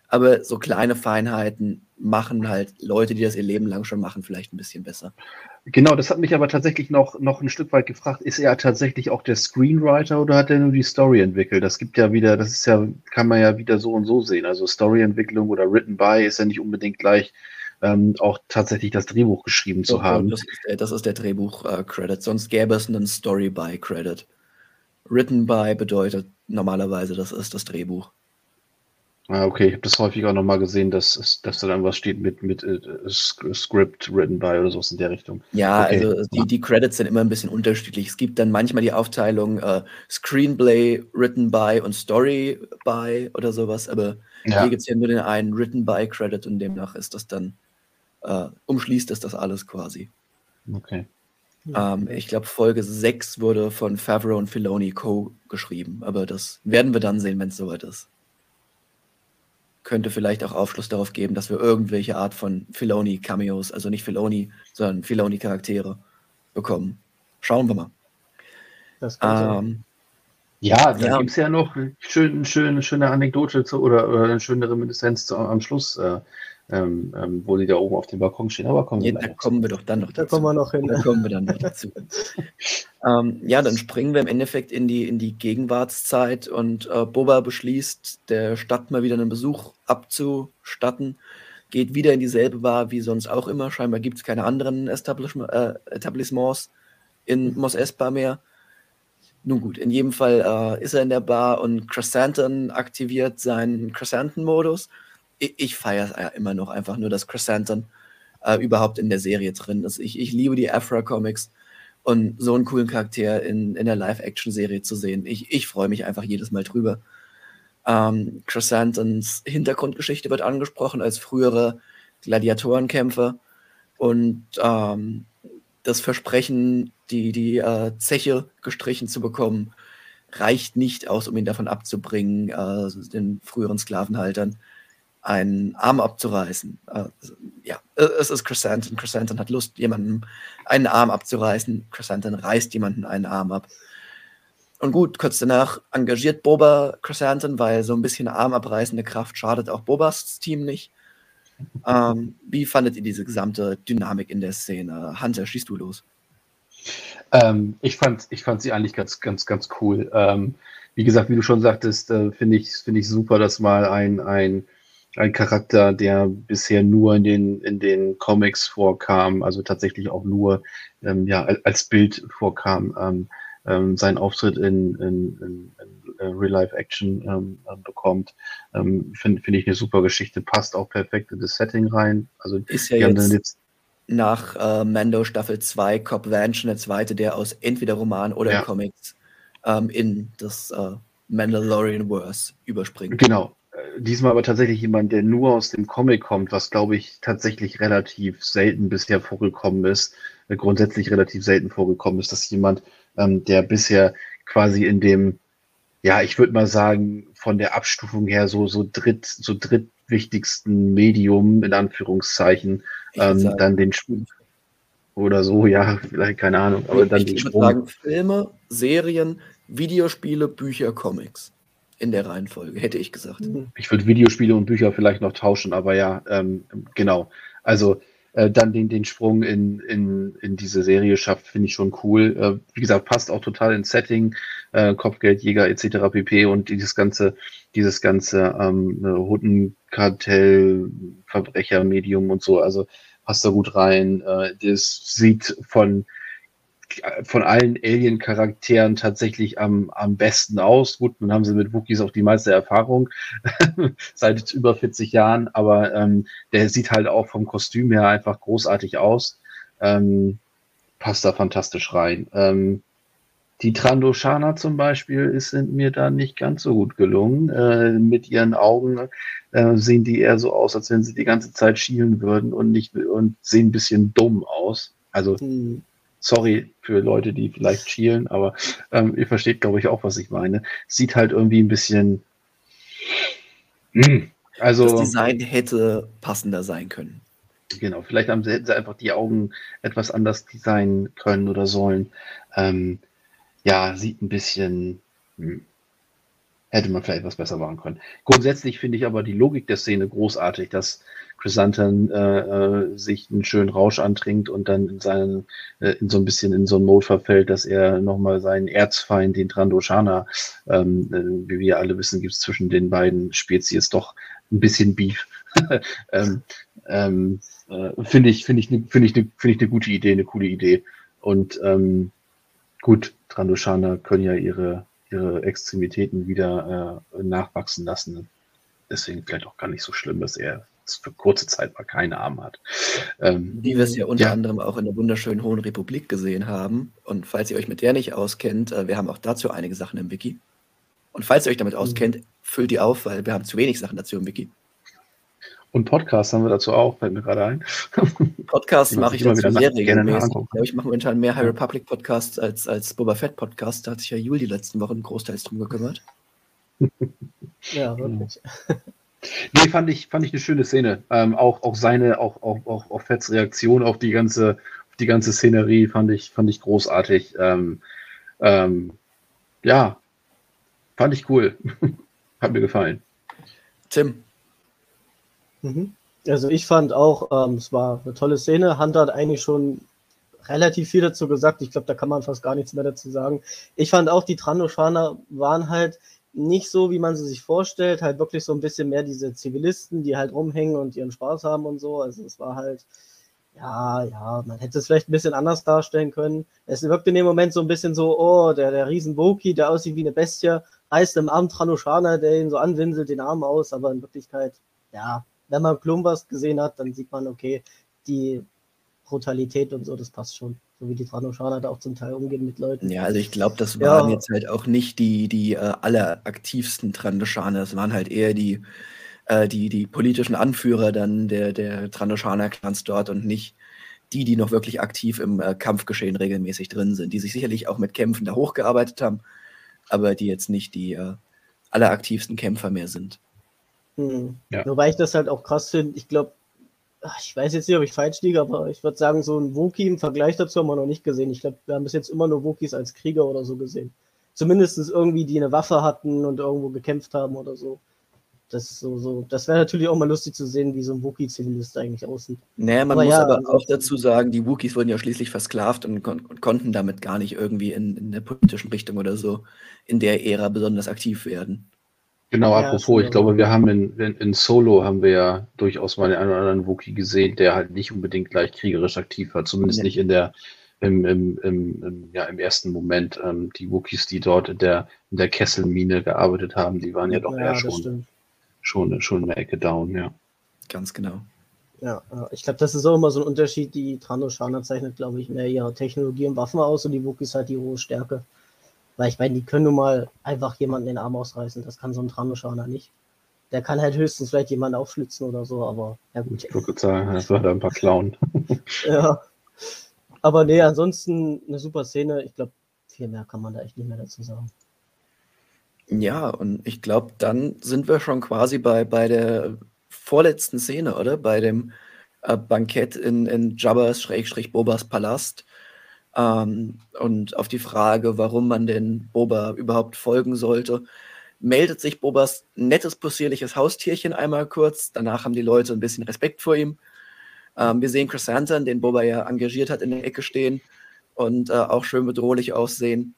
aber so kleine Feinheiten machen halt Leute, die das ihr Leben lang schon machen, vielleicht ein bisschen besser. Genau, das hat mich aber tatsächlich noch, noch ein Stück weit gefragt, ist er tatsächlich auch der Screenwriter oder hat er nur die Story entwickelt? Das gibt ja wieder, das ist ja, kann man ja wieder so und so sehen. Also Storyentwicklung oder Written by ist ja nicht unbedingt gleich ähm, auch tatsächlich das Drehbuch geschrieben zu haben. Das ist, das ist der Drehbuch-Credit, äh, sonst gäbe es einen Story-by-Credit. Written by bedeutet normalerweise, das ist das Drehbuch. Ah, okay, ich habe das häufiger nochmal gesehen, dass, dass da dann was steht mit, mit äh, Script written by oder sowas in der Richtung. Ja, okay. also die, die Credits sind immer ein bisschen unterschiedlich. Es gibt dann manchmal die Aufteilung äh, Screenplay written by und Story by oder sowas, aber ja. hier gibt es ja nur den einen written by Credit und demnach ist das dann, äh, umschließt es das alles quasi. Okay. Ähm, ich glaube, Folge 6 wurde von Favreau und Filoni co-geschrieben, aber das werden wir dann sehen, wenn es soweit ist könnte vielleicht auch Aufschluss darauf geben, dass wir irgendwelche Art von Filoni-Cameos, also nicht Filoni, sondern Filoni-Charaktere bekommen. Schauen wir mal. Ähm, ja, da ja. gibt es ja noch schön, schön, schöne Anekdote zu, oder, oder eine schöne Reminiszenz zu, am Schluss. Äh, ähm, ähm, wo die da oben auf dem Balkon stehen. Aber kommen wir ja, da kommen wir doch dann noch dazu. Da kommen wir noch hin. Da kommen wir dann noch dazu. ähm, ja, dann springen wir im Endeffekt in die, in die Gegenwartszeit und äh, Boba beschließt, der Stadt mal wieder einen Besuch abzustatten. Geht wieder in dieselbe Bar wie sonst auch immer. Scheinbar gibt es keine anderen Establishment, äh, Etablissements in Mos Espa mehr. Nun gut, in jedem Fall äh, ist er in der Bar und Chrysanthemum aktiviert seinen Chrysanthemum-Modus ich, ich feiere es ja immer noch einfach nur, dass Chrysanthemum äh, überhaupt in der Serie drin ist. Ich, ich liebe die Afra-Comics und so einen coolen Charakter in, in der Live-Action-Serie zu sehen. Ich, ich freue mich einfach jedes Mal drüber. Ähm, Chrysanthemums Hintergrundgeschichte wird angesprochen als frühere Gladiatorenkämpfer und ähm, das Versprechen, die, die äh, Zeche gestrichen zu bekommen, reicht nicht aus, um ihn davon abzubringen, äh, den früheren Sklavenhaltern einen Arm abzureißen. Äh, ja, es ist Chrysanthemum. Chrysanthemum hat Lust, jemandem einen Arm abzureißen. Chrysanthemum reißt jemanden einen Arm ab. Und gut, kurz danach engagiert Boba Chrysanthemum, weil so ein bisschen armabreißende Kraft schadet auch Bobas Team nicht. Ähm, wie fandet ihr diese gesamte Dynamik in der Szene? Hunter, schießt du los? Ähm, ich, fand, ich fand sie eigentlich ganz, ganz, ganz cool. Ähm, wie gesagt, wie du schon sagtest, äh, finde ich, find ich super, dass mal ein, ein ein Charakter, der bisher nur in den, in den Comics vorkam, also tatsächlich auch nur ähm, ja, als Bild vorkam, ähm, ähm, seinen Auftritt in, in, in, in uh, Real-Life-Action ähm, äh, bekommt. Ähm, Finde find ich eine super Geschichte, passt auch perfekt in das Setting rein. Also, ist ja jetzt, jetzt, nach äh, Mando Staffel 2 Cobb Vanch der zweite, der aus entweder Roman oder ja. Comics ähm, in das äh, Mandalorian-Verse überspringt. Genau, diesmal aber tatsächlich jemand, der nur aus dem Comic kommt, was glaube ich tatsächlich relativ selten bisher vorgekommen ist, äh, grundsätzlich relativ selten vorgekommen ist, dass jemand, ähm, der bisher quasi in dem, ja, ich würde mal sagen, von der Abstufung her so, so dritt, so drittwichtigsten Medium, in Anführungszeichen, ähm, dann den Spiel oder so, ja, vielleicht keine Ahnung, aber dann ich den Sprung. sagen, Filme, Serien, Videospiele, Bücher, Comics. In der Reihenfolge, hätte ich gesagt. Mhm. Ich würde Videospiele und Bücher vielleicht noch tauschen, aber ja, ähm, genau. Also äh, dann den, den Sprung in, in, in diese Serie schafft, finde ich schon cool. Äh, wie gesagt, passt auch total ins Setting, äh, Kopfgeldjäger etc. pp. Und dieses ganze, dieses ganze ähm, Hundenkartell, Verbrechermedium und so, also passt da gut rein. Äh, das sieht von von allen Alien-Charakteren tatsächlich am, am besten aus. Gut, nun haben sie mit Wookies auch die meiste Erfahrung seit über 40 Jahren, aber ähm, der sieht halt auch vom Kostüm her einfach großartig aus. Ähm, passt da fantastisch rein. Ähm, die Trandoshana zum Beispiel ist, sind mir da nicht ganz so gut gelungen. Äh, mit ihren Augen äh, sehen die eher so aus, als wenn sie die ganze Zeit schielen würden und nicht und sehen ein bisschen dumm aus. Also hm. Sorry für Leute, die vielleicht schielen, aber ähm, ihr versteht, glaube ich, auch, was ich meine. Sieht halt irgendwie ein bisschen. Mh, hm, also, das Design hätte passender sein können. Genau, vielleicht haben sie, hätten sie einfach die Augen etwas anders designen können oder sollen. Ähm, ja, sieht ein bisschen. Mh, hm, hätte man vielleicht etwas besser machen können. Grundsätzlich finde ich aber die Logik der Szene großartig, dass Chrysanthemum äh, äh, sich einen schönen Rausch antrinkt und dann in seinen, äh, in so ein bisschen in so einen Mode verfällt, dass er nochmal seinen Erzfeind, den Trandoshana, ähm, äh, wie wir alle wissen, gibt es zwischen den beiden Spezies doch ein bisschen Beef. ähm, ähm, äh, finde ich, finde ich, ne, finde ich, ne, finde ich eine gute Idee, eine coole Idee. Und ähm, gut, Trandoshana können ja ihre ihre Extremitäten wieder äh, nachwachsen lassen. Deswegen vielleicht auch gar nicht so schlimm, dass er für kurze Zeit mal keine Arme hat. Ähm, Wie wir es ja unter ja. anderem auch in der wunderschönen Hohen Republik gesehen haben. Und falls ihr euch mit der nicht auskennt, äh, wir haben auch dazu einige Sachen im Wiki. Und falls ihr euch damit mhm. auskennt, füllt die auf, weil wir haben zu wenig Sachen dazu im Wiki. Und Podcasts haben wir dazu auch, fällt mir gerade ein. Podcasts mache ich dazu sehr regelmäßig. Ich glaube, ich mache momentan mehr High Republic Podcasts als, als Boba Fett Podcasts. Da hat sich ja Jul die letzten Wochen großteils drum gekümmert. ja, wirklich. Nee, fand ich, fand ich eine schöne Szene. Ähm, auch, auch seine, auch, auch, auch, auch Fetts Reaktion auf die ganze, auf die ganze Szenerie fand ich, fand ich großartig. Ähm, ähm, ja, fand ich cool. Hat mir gefallen. Tim, Mhm. Also ich fand auch, ähm, es war eine tolle Szene. Hunter hat eigentlich schon relativ viel dazu gesagt. Ich glaube, da kann man fast gar nichts mehr dazu sagen. Ich fand auch, die Trandoshana waren halt nicht so, wie man sie sich vorstellt, halt wirklich so ein bisschen mehr diese Zivilisten, die halt rumhängen und ihren Spaß haben und so. Also es war halt, ja, ja, man hätte es vielleicht ein bisschen anders darstellen können. Es wirkt in dem Moment so ein bisschen so, oh, der, der riesen Woki, der aussieht wie eine Bestie, reißt im Arm Tranoshana, der ihn so anwinselt, den Arm aus, aber in Wirklichkeit, ja, wenn man Plumbers gesehen hat, dann sieht man, okay, die Brutalität und so, das passt schon. So wie die Tranoschaner da auch zum Teil umgehen mit Leuten. Ja, also ich glaube, das waren ja. jetzt halt auch nicht die, die äh, alleraktivsten Trandoschaner. Das waren halt eher die, äh, die, die politischen Anführer dann der, der Trandoschaner-Clans dort und nicht die, die noch wirklich aktiv im äh, Kampfgeschehen regelmäßig drin sind, die sich sicherlich auch mit Kämpfen da hochgearbeitet haben, aber die jetzt nicht die äh, alleraktivsten Kämpfer mehr sind. Hm. Ja. Wobei ich das halt auch krass finde. Ich glaube, ich weiß jetzt nicht, ob ich falsch liege, aber ich würde sagen, so ein Wookie im Vergleich dazu haben wir noch nicht gesehen. Ich glaube, wir haben bis jetzt immer nur Wookies als Krieger oder so gesehen. Zumindest irgendwie, die eine Waffe hatten und irgendwo gekämpft haben oder so. Das, so, so. das wäre natürlich auch mal lustig zu sehen, wie so ein Wookie-Zivilist eigentlich aussieht. Naja, man aber muss ja, aber auch dazu sagen, die Wookies wurden ja schließlich versklavt und, kon und konnten damit gar nicht irgendwie in, in der politischen Richtung oder so in der Ära besonders aktiv werden. Genau, ja, apropos, ich glaube, wir haben in, in, in, Solo haben wir ja durchaus mal den einen oder anderen Wookie gesehen, der halt nicht unbedingt gleich kriegerisch aktiv war, zumindest ja. nicht in der im, im, im, ja, im ersten Moment. Ähm, die Wookies, die dort in der, in der Kesselmine gearbeitet haben, die waren ja doch ja, eher schon, schon, schon eine Ecke down, ja. Ganz genau. Ja, ich glaube, das ist auch immer so ein Unterschied. Die Tranoshana zeichnet, glaube ich, mehr ihre Technologie und Waffen aus und die Wookies halt die hohe Stärke. Weil ich meine, die können nun mal einfach jemanden den Arm ausreißen. Das kann so ein Tranoschaner nicht. Der kann halt höchstens vielleicht jemanden aufschlitzen oder so, aber ja gut. Ich würde sagen, das war da ein paar Clown. ja. Aber nee, ansonsten eine super Szene. Ich glaube, viel mehr kann man da echt nicht mehr dazu sagen. Ja, und ich glaube, dann sind wir schon quasi bei, bei der vorletzten Szene, oder? Bei dem äh, Bankett in, in Jabbas-Bobas Palast. Ähm, und auf die Frage, warum man denn Boba überhaupt folgen sollte, meldet sich Bobas nettes, possierliches Haustierchen einmal kurz. Danach haben die Leute ein bisschen Respekt vor ihm. Ähm, wir sehen Chrysanthemum, den Boba ja engagiert hat, in der Ecke stehen und äh, auch schön bedrohlich aussehen.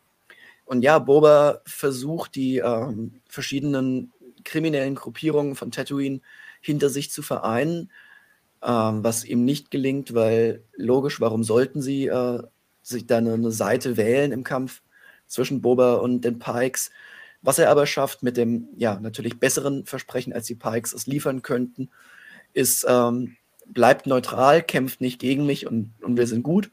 Und ja, Boba versucht, die ähm, verschiedenen kriminellen Gruppierungen von Tatooine hinter sich zu vereinen, ähm, was ihm nicht gelingt, weil logisch, warum sollten sie äh, sich dann eine Seite wählen im Kampf zwischen Boba und den Pikes? Was er aber schafft mit dem, ja, natürlich besseren Versprechen, als die Pikes es liefern könnten, ist, ähm, bleibt neutral, kämpft nicht gegen mich und, und wir sind gut.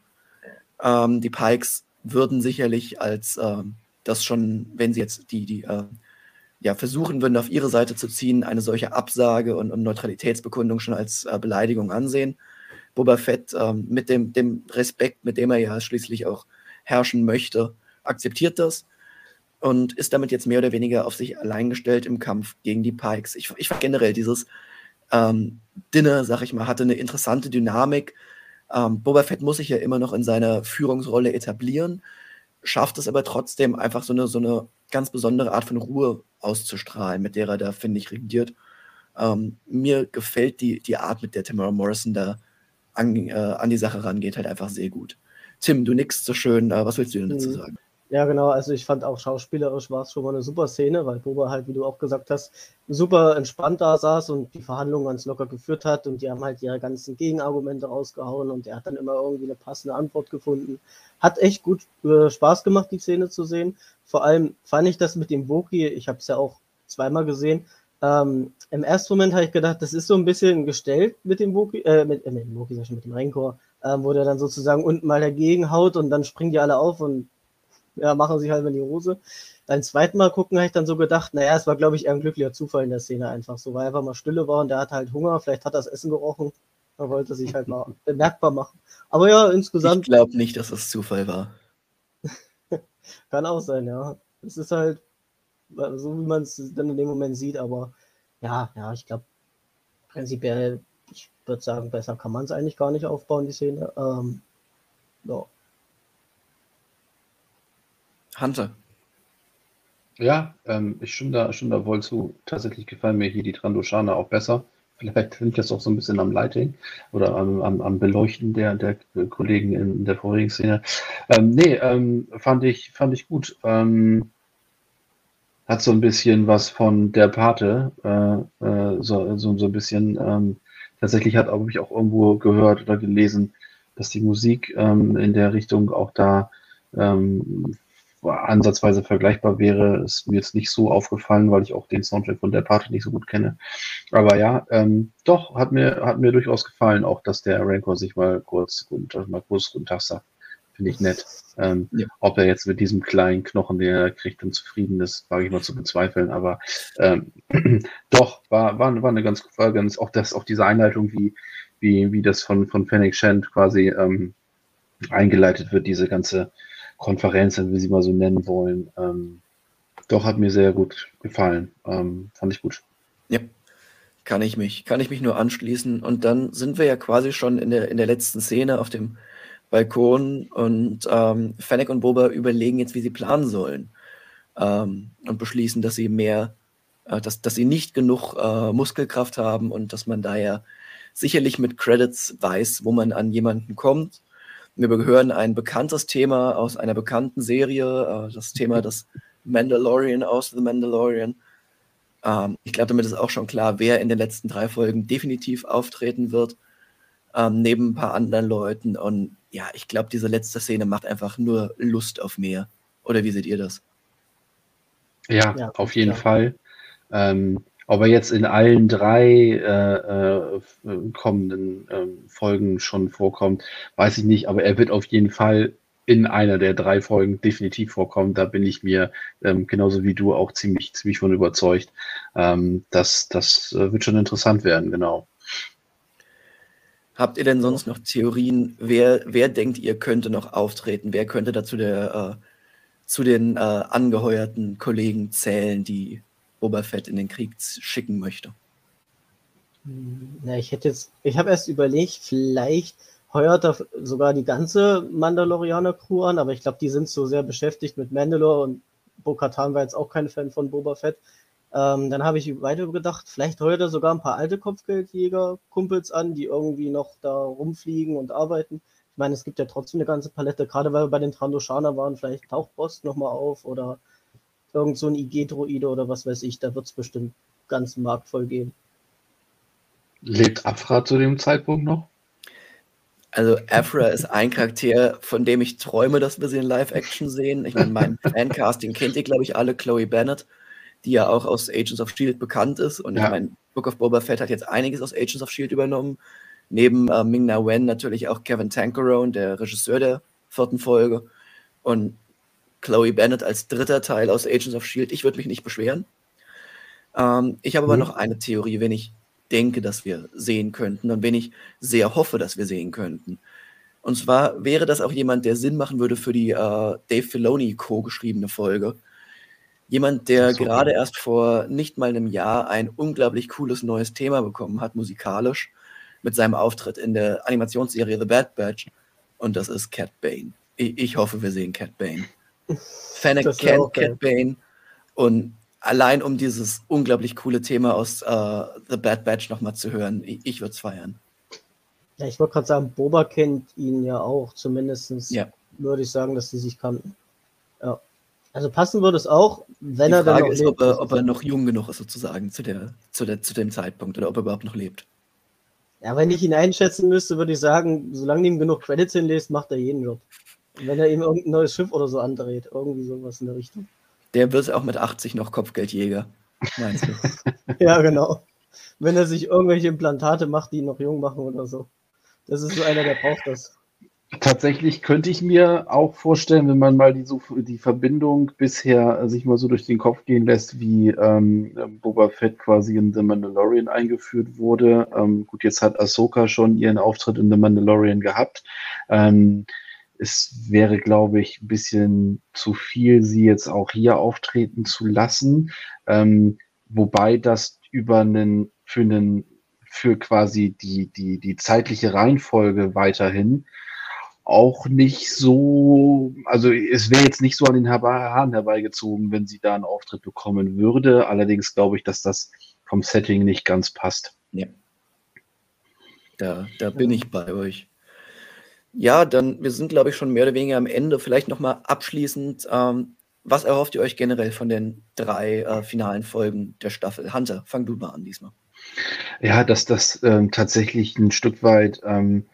Ähm, die Pikes würden sicherlich als ähm, das schon, wenn sie jetzt die, die äh, ja, versuchen würden, auf ihre Seite zu ziehen, eine solche Absage und, und Neutralitätsbekundung schon als äh, Beleidigung ansehen. Boba Fett ähm, mit dem, dem Respekt, mit dem er ja schließlich auch herrschen möchte, akzeptiert das und ist damit jetzt mehr oder weniger auf sich allein gestellt im Kampf gegen die Pikes. Ich, ich fand generell dieses ähm, Dinner, sag ich mal, hatte eine interessante Dynamik. Ähm, Boba Fett muss sich ja immer noch in seiner Führungsrolle etablieren, schafft es aber trotzdem einfach so eine, so eine ganz besondere Art von Ruhe auszustrahlen, mit der er da, finde ich, regiert. Ähm, mir gefällt die, die Art, mit der Tamara Morrison da an, äh, an die Sache rangeht, halt einfach sehr gut. Tim, du nix so schön, äh, was willst du denn dazu Mhm. sagen? Ja, genau. Also ich fand auch schauspielerisch war es schon mal eine super Szene, weil Boba halt, wie du auch gesagt hast, super entspannt da saß und die Verhandlungen ganz locker geführt hat und die haben halt ihre ganzen Gegenargumente rausgehauen und er hat dann immer irgendwie eine passende Antwort gefunden. Hat echt gut äh, Spaß gemacht, die Szene zu sehen. Vor allem fand ich das mit dem Wookie, ich habe es ja auch zweimal gesehen. Ähm, Im ersten Moment habe ich gedacht, das ist so ein bisschen gestellt mit dem Wookie, äh, mit, äh, mit dem ich schon, mit dem Rancor, äh, wo der dann sozusagen unten mal dagegen haut und dann springen die alle auf und ja, machen sich halt in die Hose. Beim zweiten Mal gucken habe ich dann so gedacht, naja, es war, glaube ich, eher ein glücklicher Zufall in der Szene einfach so, weil einfach mal Stille war und der hat halt Hunger, vielleicht hat er das Essen gerochen, er wollte sich halt mal bemerkbar machen. Aber ja, Ich insgesamt glaube nicht, dass das Zufall war. kann auch sein, ja. Es ist halt so, wie man es dann in dem Moment sieht, aber ja, ja, ich glaube, prinzipiell, ich würde sagen, besser kann man es eigentlich gar nicht aufbauen, die Szene. Ähm, ja. Hunter. Ja, ähm, ich stimme da, stimme da wohl zu. Tatsächlich gefallen mir hier die Trandoshana auch besser. Vielleicht liegt das auch so ein bisschen am Lighting oder am, am, am Beleuchten der, der Kollegen in der vorigen Szene. Ähm, nee, ähm, fand ich, fand ich gut. Ähm, hat so ein bisschen was von der Pate, äh, äh, so, so, so ein bisschen, ähm, tatsächlich hat ich auch irgendwo gehört oder gelesen, dass die Musik ähm, in der Richtung auch da ähm, ansatzweise vergleichbar wäre, ist mir jetzt nicht so aufgefallen, weil ich auch den Soundtrack von der Party nicht so gut kenne. Aber ja, ähm, doch, hat mir, hat mir durchaus gefallen, auch dass der Rancor sich mal kurz, mal kurz guten Tag sagt. Finde ich nett. Ähm, Ja. Ob er jetzt mit diesem kleinen Knochen, den er kriegt, dann zufrieden ist, wage ich mal zu bezweifeln. Aber ähm, doch, war, war, war eine ganz, war ganz, auch das, auch diese Einleitung, wie, wie, wie das von, von Fennec Shand quasi ähm, eingeleitet wird, diese ganze Konferenz, wenn wir sie mal so nennen wollen. Ähm, doch, hat mir sehr gut gefallen. Ähm, fand ich gut. Ja, kann ich mich, kann ich mich nur anschließen. Und dann sind wir ja quasi schon in der, in der letzten Szene auf dem Balkon und ähm, Fennec und Boba überlegen jetzt, wie sie planen sollen. Ähm, und beschließen, dass sie mehr, äh, dass, dass sie nicht genug äh, Muskelkraft haben und dass man daher sicherlich mit Credits weiß, wo man an jemanden kommt. Wir hören ein bekanntes Thema aus einer bekannten Serie, äh, das Thema des Mandalorian aus The Mandalorian. Ähm, ich glaube, damit ist auch schon klar, wer in den letzten drei Folgen definitiv auftreten wird, ähm, neben ein paar anderen Leuten. Und ja, ich glaube, diese letzte Szene macht einfach nur Lust auf mehr. Oder wie seht ihr das? Ja, Ja, auf jeden klar. Fall. Ähm, ob er jetzt in allen drei äh, äh, kommenden ähm, Folgen schon vorkommt, weiß ich nicht, aber er wird auf jeden Fall in einer der drei Folgen definitiv vorkommen. Da bin ich mir ähm, genauso wie du auch ziemlich, ziemlich von überzeugt. Ähm, das das äh, wird schon interessant werden, genau. Habt ihr denn sonst noch Theorien, wer, wer denkt ihr könnte noch auftreten? Wer könnte dazu der, äh, zu den äh, angeheuerten Kollegen zählen, die Boba Fett in den Krieg schicken möchte? Na, ich hätte jetzt, ich habe erst überlegt, vielleicht heuert er sogar die ganze Mandalorianer-Crew an, aber ich glaube, die sind so sehr beschäftigt mit Mandalore und Bo-Katan war jetzt auch kein Fan von Boba Fett. Ähm, dann habe ich weiter gedacht, vielleicht heuert er sogar ein paar alte Kopfgeldjäger-Kumpels an, die irgendwie noch da rumfliegen und arbeiten. Ich meine, es gibt ja trotzdem eine ganze Palette, gerade weil wir bei den Trandoshana waren, vielleicht taucht Boss nochmal auf oder irgend so ein IG-Droide oder was weiß ich, da wird es bestimmt ganz marktvoll gehen. Lebt Afra zu dem Zeitpunkt noch? Also Afra ist ein Charakter, von dem ich träume, dass wir sie in Live-Action sehen. Ich meine, mein Fancasting kennt ihr, glaube ich, alle, Chloe Bennett, die ja auch aus Agents of S.H.I.E.L.D. bekannt ist. Und ja. ich meine, Book of Boba Fett hat jetzt einiges aus Agents of S.H.I.E.L.D. übernommen. Neben äh, Ming-Na Wen natürlich auch Kevin Tankerone, der Regisseur der vierten Folge. Und Chloe Bennett als dritter Teil aus Agents of S.H.I.E.L.D. Ich würde mich nicht beschweren. Ähm, ich habe mhm. aber noch eine Theorie, wenn ich denke, dass wir sehen könnten und wen ich sehr hoffe, dass wir sehen könnten. Und zwar wäre das auch jemand, der Sinn machen würde für die äh, Dave Filoni co-geschriebene Folge. Jemand, der so. gerade erst vor nicht mal einem Jahr ein unglaublich cooles neues Thema bekommen hat, musikalisch, mit seinem Auftritt in der Animationsserie The Bad Batch. Und das ist Cat Bane. Ich, ich hoffe, wir sehen Cat Bane. Fennec kennt Cat Bane und allein um dieses unglaublich coole Thema aus uh, The Bad Batch nochmal zu hören, ich, ich würde es feiern. Ja, ich wollte gerade sagen, Boba kennt ihn ja auch, zumindest ja. würde ich sagen, dass sie sich kannten. Ja. Also passen würde es auch, wenn Die er dann noch ist, lebt. Ob er, ob er noch jung genug ist, sozusagen, zu, der, zu, der, zu dem Zeitpunkt oder ob er überhaupt noch lebt. Ja, wenn ich ihn einschätzen müsste, würde ich sagen, solange ihm genug Credits hinlässt, macht er jeden Job. Wenn er ihm irgendein neues Schiff oder so andreht, irgendwie sowas in der Richtung. Der wird auch mit 80 noch Kopfgeldjäger, meinst du? ja, genau. Wenn er sich irgendwelche Implantate macht, die ihn noch jung machen oder so. Das ist so einer, der braucht das. Tatsächlich könnte ich mir auch vorstellen, wenn man mal die, so, die Verbindung bisher sich mal so durch den Kopf gehen lässt, wie ähm, Boba Fett quasi in The Mandalorian eingeführt wurde. Ähm, gut, jetzt hat Ahsoka schon ihren Auftritt in The Mandalorian gehabt. Ähm, es wäre, glaube ich, ein bisschen zu viel, sie jetzt auch hier auftreten zu lassen. Ähm, wobei das über einen, für einen, für quasi die, die, die zeitliche Reihenfolge weiterhin auch nicht so, also es wäre jetzt nicht so an den Haaren herbeigezogen, wenn sie da einen Auftritt bekommen würde. Allerdings glaube ich, dass das vom Setting nicht ganz passt. Ja. Da, da bin ich bei euch. Ja, dann, wir sind, glaube ich, schon mehr oder weniger am Ende. Vielleicht nochmal abschließend, ähm, was erhofft ihr euch generell von den drei äh, finalen Folgen der Staffel? Hunter, fang du mal an diesmal. Ja, dass das ähm, tatsächlich ein Stück weit ähm,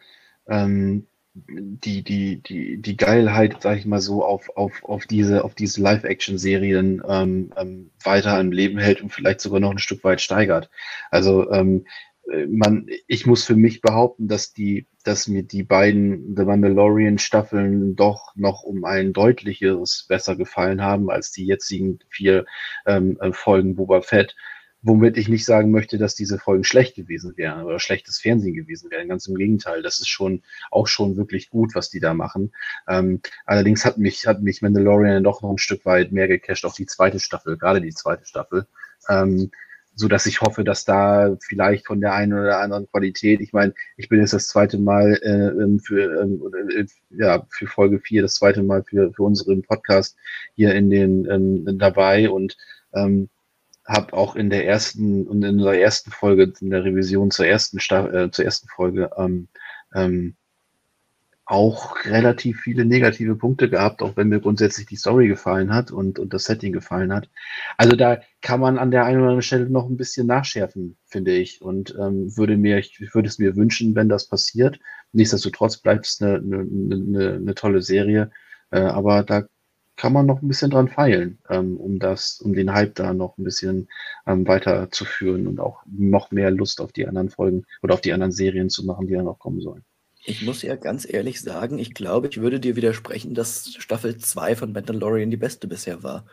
ähm, die, die, die, die Geilheit, sag ich mal so, auf, auf, auf diese, auf diese Live-Action-Serien ähm, ähm, weiter im Leben hält und vielleicht sogar noch ein Stück weit steigert. Also ähm, äh, man, ich muss für mich behaupten, dass die, dass mir die beiden The Mandalorian Staffeln doch noch um ein deutliches besser gefallen haben als die jetzigen vier ähm, äh, Folgen Boba Fett. Womit ich nicht sagen möchte, dass diese Folgen schlecht gewesen wären oder schlechtes Fernsehen gewesen wären. Ganz im Gegenteil. Das ist schon auch schon wirklich gut, was die da machen. Ähm, allerdings hat mich, hat mich Mandalorian doch noch ein Stück weit mehr gecasht auf die zweite Staffel, gerade die zweite Staffel. Ähm, so dass ich hoffe, dass da vielleicht von der einen oder anderen Qualität, ich meine, ich bin jetzt das zweite Mal äh, ähm, für, äh, ja, für Folge 4, das zweite Mal für, für unseren Podcast hier in den ähm, dabei und ähm, habe auch in der ersten und in der ersten Folge, in der Revision zur ersten Staffel, äh, zur ersten Folge ähm, ähm, auch relativ viele negative Punkte gehabt, auch wenn mir grundsätzlich die Story gefallen hat und, und das Setting gefallen hat. Also da kann man an der einen oder anderen Stelle noch ein bisschen nachschärfen, finde ich. Und ähm, würde mir, ich würde es mir wünschen, wenn das passiert. Nichtsdestotrotz bleibt es eine, eine, eine, eine tolle Serie. Äh, aber da kann man noch ein bisschen dran feilen, ähm, um das, um den Hype da noch ein bisschen ähm, weiterzuführen und auch noch mehr Lust auf die anderen Folgen oder auf die anderen Serien zu machen, die dann noch kommen sollen. Ich muss ja ganz ehrlich sagen, ich glaube, ich würde dir widersprechen, dass Staffel 2 von Mandalorian die beste bisher war.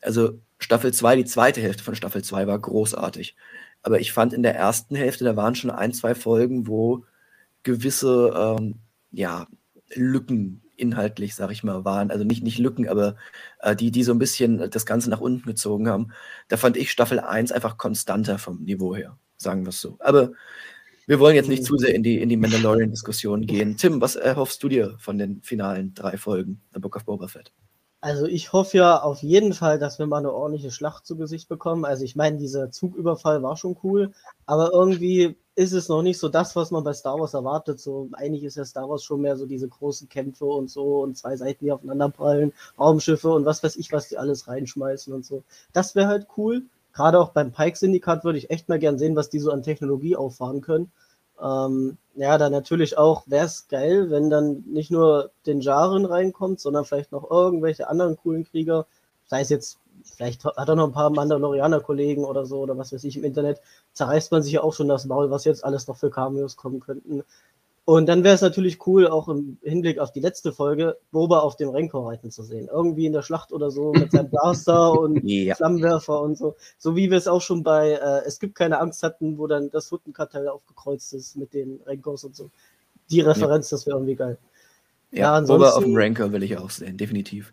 Also Staffel 2, die zweite Hälfte von Staffel 2 war großartig. Aber ich fand in der ersten Hälfte, da waren schon ein, zwei Folgen, wo gewisse ähm, ja, Lücken inhaltlich, sag ich mal, waren. Also nicht, nicht Lücken, aber äh, die, die so ein bisschen das Ganze nach unten gezogen haben. Da fand ich Staffel 1 einfach konstanter vom Niveau her, sagen wir es so. Aber wir wollen jetzt nicht zu sehr in die, in die Mandalorian-Diskussion gehen. Tim, was erhoffst du dir von den finalen drei Folgen The Book of Boba Fett? Also ich hoffe ja auf jeden Fall, dass wir mal eine ordentliche Schlacht zu Gesicht bekommen. Also ich meine, dieser Zugüberfall war schon cool, aber irgendwie ist es noch nicht so das, was man bei Star Wars erwartet. So eigentlich ist ja Star Wars schon mehr so diese großen Kämpfe und so und zwei Seiten, die aufeinander prallen, Raumschiffe und was weiß ich, was die alles reinschmeißen und so. Das wäre halt cool. Gerade auch beim Pike-Syndikat würde ich echt mal gern sehen, was die so an Technologie auffahren können. Ähm, ja, dann natürlich auch, wäre es geil, wenn dann nicht nur den Jaren reinkommt, sondern vielleicht noch irgendwelche anderen coolen Krieger. Sei es jetzt, vielleicht hat er noch ein paar Mandalorianer-Kollegen oder so oder was weiß ich im Internet. Zerreißt man sich ja auch schon das Maul, was jetzt alles noch für Cameos kommen könnten. Und dann wäre es natürlich cool, auch im Hinblick auf die letzte Folge, Boba auf dem Rancor reiten zu sehen. Irgendwie in der Schlacht oder so mit seinem Blaster und ja. Flammenwerfer und so. So wie wir es auch schon bei äh, Es gibt keine Angst hatten, wo dann das Huttenkartell aufgekreuzt ist mit den Rancors und so. Die Referenz, ja. das wäre irgendwie geil. Ja, ja Boba auf dem Rancor will ich auch sehen, definitiv.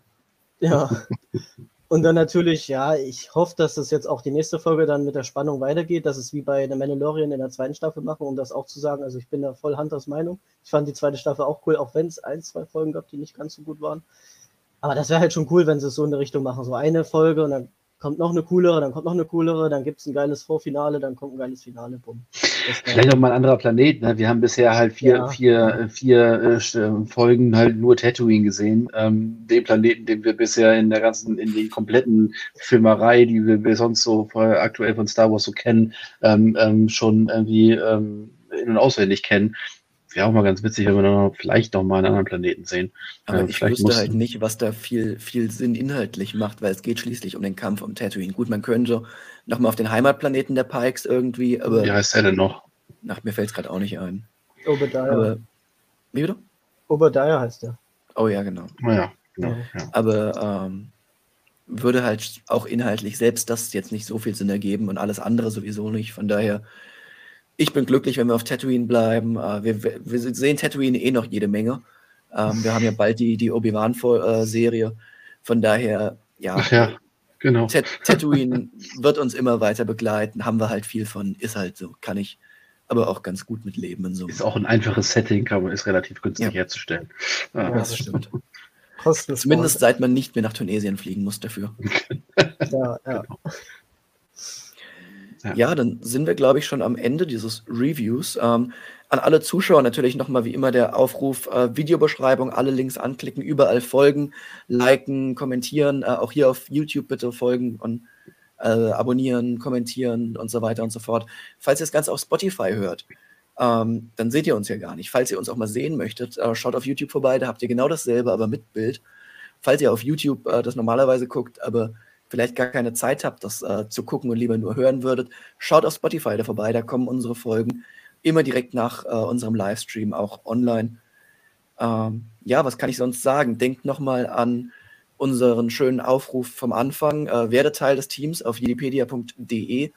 Ja. Und dann natürlich, ja, ich hoffe, dass das jetzt auch die nächste Folge dann mit der Spannung weitergeht, dass es wie bei The Mandalorian in der zweiten Staffel machen, um das auch zu sagen. Also ich bin da voll Hunters Meinung. Ich fand die zweite Staffel auch cool, auch wenn es ein, zwei Folgen gab, die nicht ganz so gut waren. Aber das wäre halt schon cool, wenn sie es so in der Richtung machen. So eine Folge und dann kommt noch eine coolere, dann kommt noch eine coolere, dann gibt es ein geiles Vorfinale, dann kommt ein geiles Finale, bumm. Vielleicht auch mal ein anderer Planet, ne? Wir haben bisher halt vier, ja. vier, vier äh, äh, Folgen halt nur Tatooine gesehen. Ähm, den Planeten, den wir bisher in der ganzen, in die kompletten Filmerei, die wir sonst so aktuell von Star Wars so kennen, ähm, ähm, schon irgendwie ähm, in- und auswendig kennen wäre auch mal ganz witzig, wenn wir dann vielleicht noch mal einen anderen Planeten sehen. Aber äh, ich wüsste mussten... halt nicht, was da viel, viel Sinn inhaltlich macht, weil es geht schließlich um den Kampf um Tatooine. Gut, man könnte noch mal auf den Heimatplaneten der Pikes irgendwie, aber... Wie heißt der denn noch? Nach mir fällt es gerade auch nicht ein. Obadiah. Aber, wie bitte? Obadiah heißt der. Oh ja, genau. Oh ja, genau. Ja. Aber ähm, würde halt auch inhaltlich selbst das jetzt nicht so viel Sinn ergeben und alles andere sowieso nicht. Von daher ich bin glücklich, wenn wir auf Tatooine bleiben. Uh, wir, wir, sehen Tatooine eh noch jede Menge. Ähm, wir haben ja bald die, die Obi-Wan-Serie. Von daher, ja. Ach ja, genau. Tatooine wird uns immer weiter begleiten. Haben wir halt viel von. Ist halt so. Kann ich aber auch ganz gut mit leben. In so. Ist auch ein einfaches Setting, aber ist relativ günstig ja. herzustellen. Ja, das stimmt. Zumindest seit man nicht mehr nach Tunesien fliegen muss dafür. ja, ja. Genau. Ja. ja, dann sind wir, glaube ich, schon am Ende dieses Reviews. Ähm, an alle Zuschauer natürlich nochmal wie immer der Aufruf, äh, Videobeschreibung, alle Links anklicken, überall folgen, liken, kommentieren, äh, auch hier auf YouTube bitte folgen und äh, abonnieren, kommentieren und so weiter und so fort. Falls ihr das Ganze auf Spotify hört, ähm, dann seht ihr uns ja gar nicht. Falls ihr uns auch mal sehen möchtet, äh, schaut auf YouTube vorbei, da habt ihr genau dasselbe, aber mit Bild. Falls ihr auf YouTube äh, das normalerweise guckt, aber vielleicht gar keine Zeit habt, das äh, zu gucken und lieber nur hören würdet, schaut auf Spotify da vorbei, da kommen unsere Folgen immer direkt nach äh, unserem Livestream auch online. Ähm, ja, was kann ich sonst sagen? Denkt nochmal an unseren schönen Aufruf vom Anfang. Äh, werde Teil des Teams auf wikipedia.de.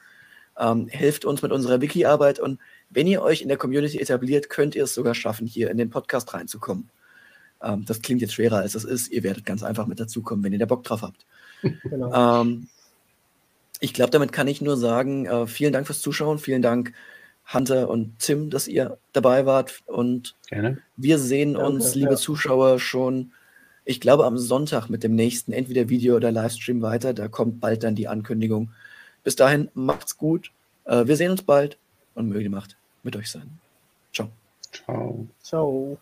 Ähm, helft uns mit unserer Wiki-Arbeit und wenn ihr euch in der Community etabliert, könnt ihr es sogar schaffen, hier in den Podcast reinzukommen. Ähm, das klingt jetzt schwerer, als es ist. Ihr werdet ganz einfach mit dazukommen, wenn ihr da Bock drauf habt. Genau. Ähm, ich glaube, damit kann ich nur sagen, äh, vielen Dank fürs Zuschauen, vielen Dank Hunter und Tim, dass ihr dabei wart und Gerne. wir sehen Danke, uns, liebe ja. Zuschauer, schon, ich glaube, am Sonntag mit dem nächsten entweder Video oder Livestream weiter. Da kommt bald dann die Ankündigung. Bis dahin, macht's gut. Äh, wir sehen uns bald und möge die Macht mit euch sein. Ciao. Ciao. Ciao.